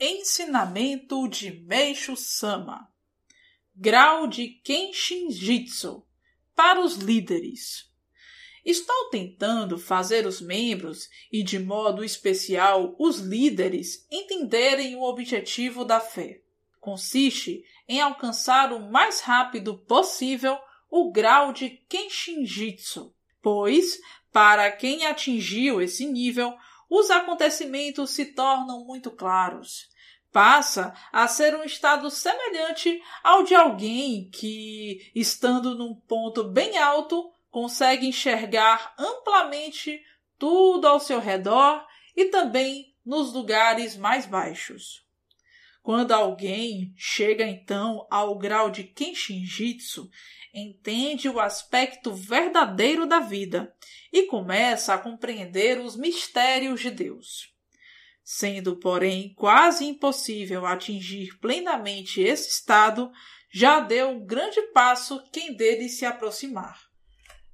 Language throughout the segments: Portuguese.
Ensinamento de Meishu Sama Grau de Kenshin Jitsu para os líderes. Estou tentando fazer os membros e, de modo especial, os líderes entenderem o objetivo da fé. Consiste em alcançar o mais rápido possível o grau de Kenshin Jitsu, pois, para quem atingiu esse nível, os acontecimentos se tornam muito claros. Passa a ser um estado semelhante ao de alguém que, estando num ponto bem alto, consegue enxergar amplamente tudo ao seu redor e também nos lugares mais baixos. Quando alguém chega então ao grau de Kenshin-jitsu, entende o aspecto verdadeiro da vida e começa a compreender os mistérios de Deus. Sendo, porém, quase impossível atingir plenamente esse estado, já deu um grande passo quem dele se aproximar.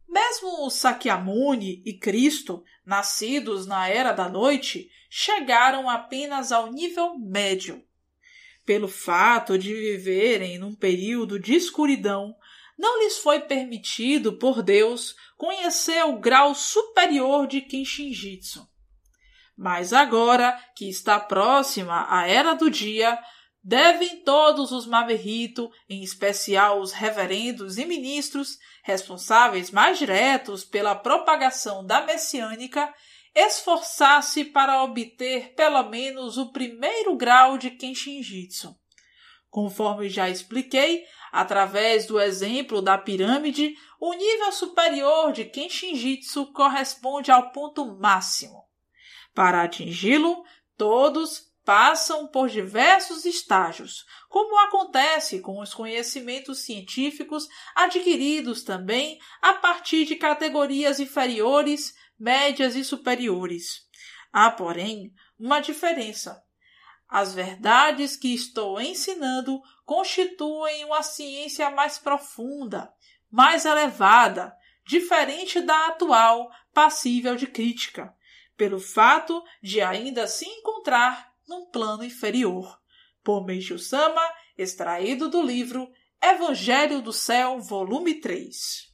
Mesmo Sakyamuni e Cristo, nascidos na era da noite, chegaram apenas ao nível médio. Pelo fato de viverem num período de escuridão, não lhes foi permitido por Deus conhecer o grau superior de Kenshinjitsu. Mas agora que está próxima a era do dia, devem todos os Maverito, em especial os reverendos e ministros responsáveis mais diretos pela propagação da messiânica, esforçar-se para obter pelo menos o primeiro grau de Kenshinjitsu. Conforme já expliquei, através do exemplo da pirâmide, o nível superior de Kenshinjitsu corresponde ao ponto máximo. Para atingi-lo, todos passam por diversos estágios, como acontece com os conhecimentos científicos adquiridos também a partir de categorias inferiores, médias e superiores. Há, porém, uma diferença as verdades que estou ensinando constituem uma ciência mais profunda, mais elevada, diferente da atual, passível de crítica, pelo fato de ainda se encontrar num plano inferior. Por Meishu Sama, extraído do livro Evangelho do Céu, volume 3.